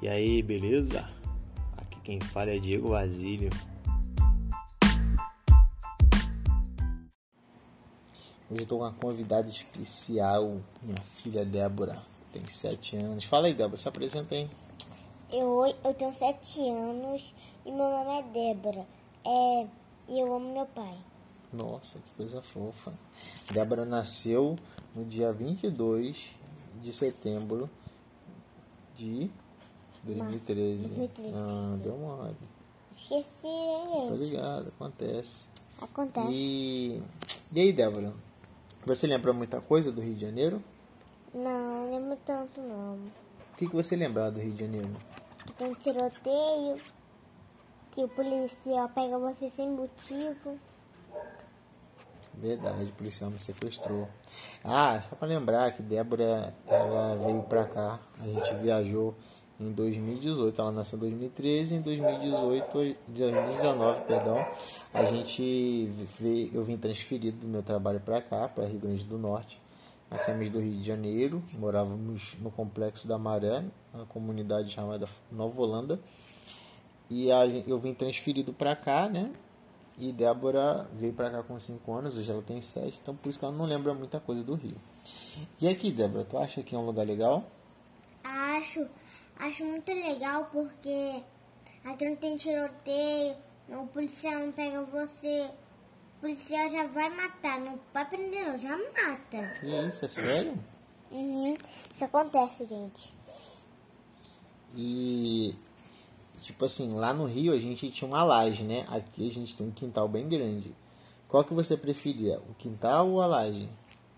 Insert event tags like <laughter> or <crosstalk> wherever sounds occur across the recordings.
E aí, beleza? Aqui quem fala é Diego Basílio. Hoje eu tô com uma convidada especial, minha filha Débora, tem 7 anos. Fala aí, Débora, se apresenta aí. Eu, eu tenho 7 anos e meu nome é Débora. É, e eu amo meu pai. Nossa, que coisa fofa. Débora nasceu no dia 22 de setembro de 2013. 2013. Ah, deu mole. Esqueci, hein, Tô gente? ligado, acontece. Acontece. E, e aí, Débora? Você lembra muita coisa do Rio de Janeiro? Não, não lembro tanto não. O que, que você lembra do Rio de Janeiro? Que tem tiroteio, que o policial pega você sem motivo. Verdade, o policial me sequestrou. Ah, só pra lembrar que Débora ela veio pra cá, a gente viajou em 2018, ela nasceu em 2013, em 2018, 2019, perdão, a gente veio, eu vim transferido do meu trabalho pra cá, para Rio Grande do Norte. Nascemos do Rio de Janeiro, morávamos no Complexo da Maré, uma comunidade chamada Nova Holanda. E a eu vim transferido pra cá, né? E Débora veio pra cá com 5 anos, hoje ela tem 7, então por isso que ela não lembra muita coisa do Rio. E aqui, Débora, tu acha que é um lugar legal? Acho, acho muito legal porque aqui não tem tiroteio, o policial não pega você, o policial já vai matar, não vai prender não, já mata. Que isso, é sério? Uhum, isso acontece, gente. E, tipo assim, lá no Rio a gente tinha uma laje, né? Aqui a gente tem um quintal bem grande. Qual que você preferia, o quintal ou a laje?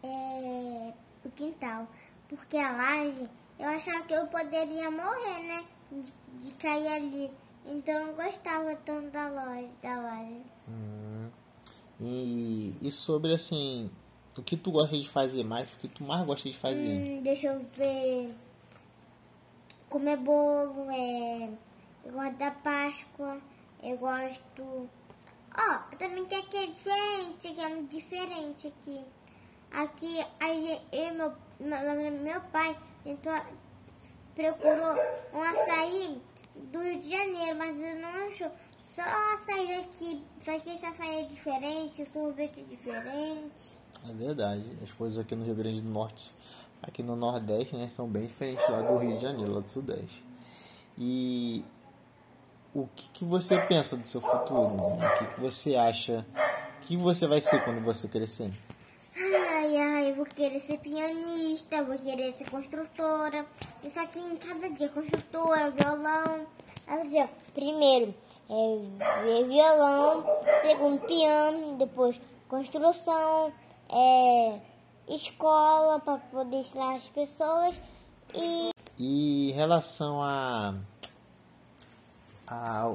É, o quintal, porque a laje, eu achava que eu poderia morrer, né, de, de cair ali. Então eu não gostava tanto da loja, da laje. Hum. E, e sobre, assim, o que tu gosta de fazer mais, o que tu mais gosta de fazer? Hum, deixa eu ver. Comer bolo, é. Eu gosto da Páscoa. Eu gosto. Ó, eu também quero que é diferente, que é muito diferente aqui. Aqui, a gente, eu meu, meu, meu pai tentou, procurou um açaí do Rio de Janeiro, mas ele não achou. Só açaí daqui. Só que esse açaí é diferente, o sorvete é diferente. É verdade, as coisas aqui no Rio Grande do Norte, aqui no Nordeste, né, são bem diferentes lá do Rio de Janeiro, lá do Sudeste. E o que, que você pensa do seu futuro? mano? O que, que você acha que você vai ser quando você crescer? Ai, ai, vou querer ser pianista, vou querer ser construtora. Isso aqui em cada dia, construtora, violão. Assim, ó, primeiro é violão, segundo piano, depois construção, é, escola para poder ensinar as pessoas e E em relação a, a,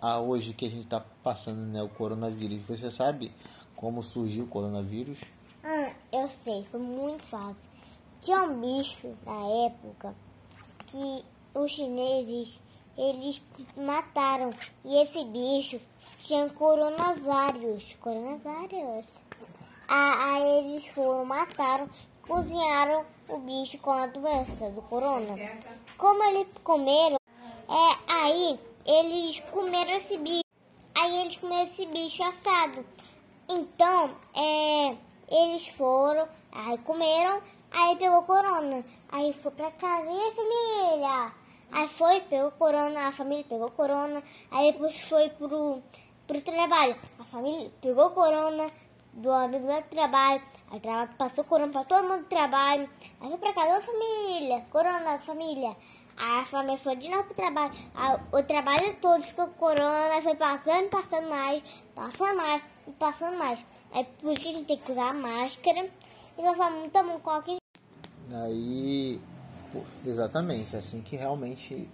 a hoje que a gente está passando, né, o coronavírus, você sabe como surgiu o coronavírus? Eu sei, foi muito fácil. Tinha um bicho na época que os chineses eles mataram e esse bicho tinha coronavírus, coronavírus. Ah, Aí eles foram, mataram, cozinharam o bicho com a doença do corona. Como eles comeram, é, aí eles comeram esse bicho. Aí eles comeram esse bicho assado. Então, é, eles foram, aí comeram, aí pegou corona. Aí foi pra casa, e aí, família? Aí foi, pegou corona, a família pegou corona. Aí depois foi pro, pro trabalho. A família pegou corona do amigo do trabalho. Aí passou corona pra todo mundo do trabalho. Aí foi pra casa, ô família, corona, família. Aí a família foi de novo pro trabalho. O trabalho todo ficou com corona, foi passando, passando mais, passando mais e passando mais. É por isso que a gente tem que usar máscara e lavar muito a mão com álcool Aí, exatamente, assim que realmente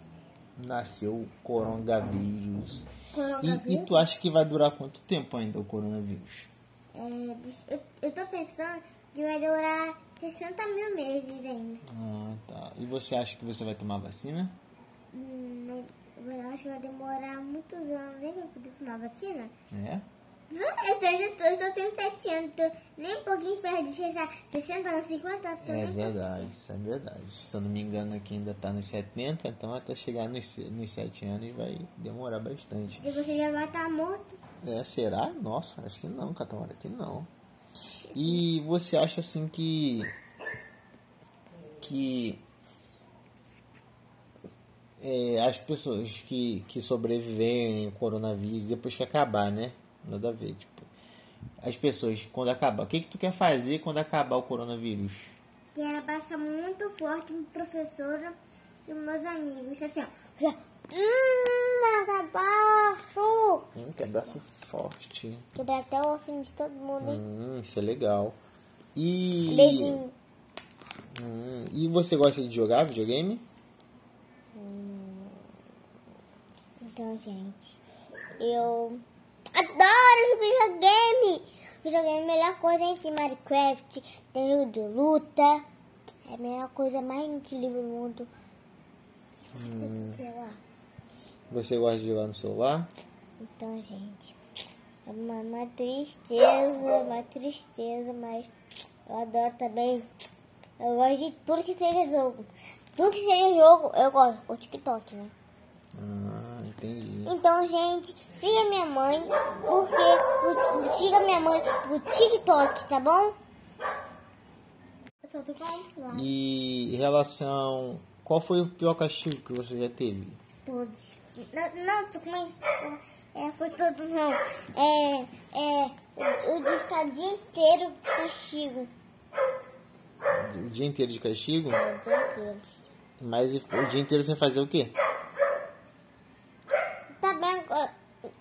nasceu o coronavírus. gel. E, e tu acha que vai durar quanto tempo ainda o coronavírus? É, eu, eu tô pensando que vai durar 60 mil meses ainda. Ah, tá. E você acha que você vai tomar vacina? Hum, eu acho que vai demorar muitos anos ainda pra poder tomar vacina. É? Eu só tenho 7 anos, tô nem um pouquinho perto de 60 anos, 50 anos. É verdade, isso é verdade. Se eu não me engano, aqui ainda tá nos 70, então até chegar nos, nos 7 anos vai demorar bastante. E você já vai estar tá morto. É, será? Nossa, acho que não, Catamara, que não. E você acha assim que. que. É, as pessoas que, que sobreviverem ao coronavírus depois que acabar, né? Nada a ver, tipo. As pessoas, quando acabar, o que, que tu quer fazer quando acabar o coronavírus? Quero passar muito forte com professora e meus amigos. Assim, ó. Hum! Hum, que abraço forte. Quebrar até o ossinho de todo mundo, hein? Hum, isso é legal. E. Beijinho. Hum, e você gosta de jogar videogame? Hum, então, gente, eu adoro videogame. Videogame é a melhor coisa entre Minecraft, tem jogo de luta. É a melhor coisa mais incrível do mundo. Hum. Você gosta de jogar no celular? Então, gente, é uma, uma tristeza, uma tristeza, mas eu adoro também. Eu gosto de tudo que seja jogo. Tudo que seja jogo, eu gosto. O TikTok, né? Ah, entendi. Então, gente, siga minha mãe, porque siga minha mãe no TikTok, tá bom? E em relação. Qual foi o pior castigo que você já teve? Todos. Não, não com é, foi todos não. É, é, o, o de ficar o dia inteiro de castigo. O dia inteiro de castigo? É, o dia inteiro. Mas o dia inteiro sem fazer o quê?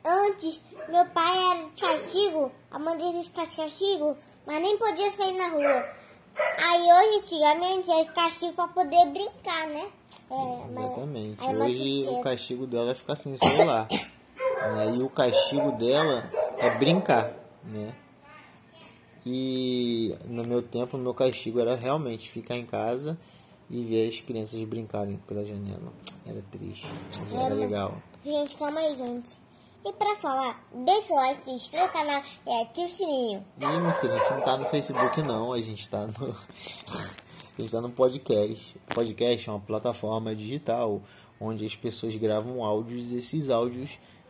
Antes, meu pai era de castigo, a mãe dele de castigo, mas nem podia sair na rua. Aí hoje, antigamente, é castigo para poder brincar, né? É, Exatamente. Mas, hoje o castigo dela é ficar sem celular. né? E o castigo dela é brincar, né? E no meu tempo, o meu castigo era realmente ficar em casa e ver as crianças brincarem pela janela. Era triste, mas era legal. Gente, calma aí, gente. E pra falar, deixa o like, se inscreva no canal e ative o sininho. Ih, meu filho, a gente não tá no Facebook não, a gente tá no. <laughs> a gente tá no podcast. Podcast é uma plataforma digital onde as pessoas gravam áudios e esses áudios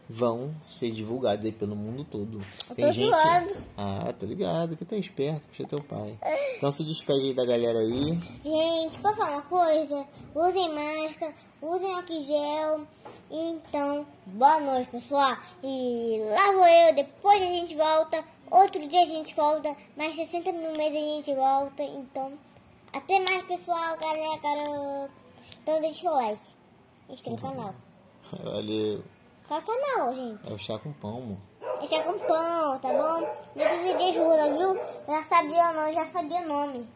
vão ser divulgados aí pelo mundo todo. Eu Tem gente. Zoando. Ah, tô ligado, que é esperto, puxa teu pai. Então se despede aí da galera aí. Gente, pra falar uma coisa, usem máscara, usem álcool gel. Então, boa noite, pessoal. E lá vou eu, depois a gente volta. Outro dia a gente volta, mais 60 minutos a gente volta. Então, até mais, pessoal, galera. Então deixa o like. Inscreva no canal. Valeu. Qual é o canal, gente? É o chá com pão, amor. É chá com pão, tá bom? Não precisa de ajuda, viu? Eu já sabia o nome, já sabia o nome.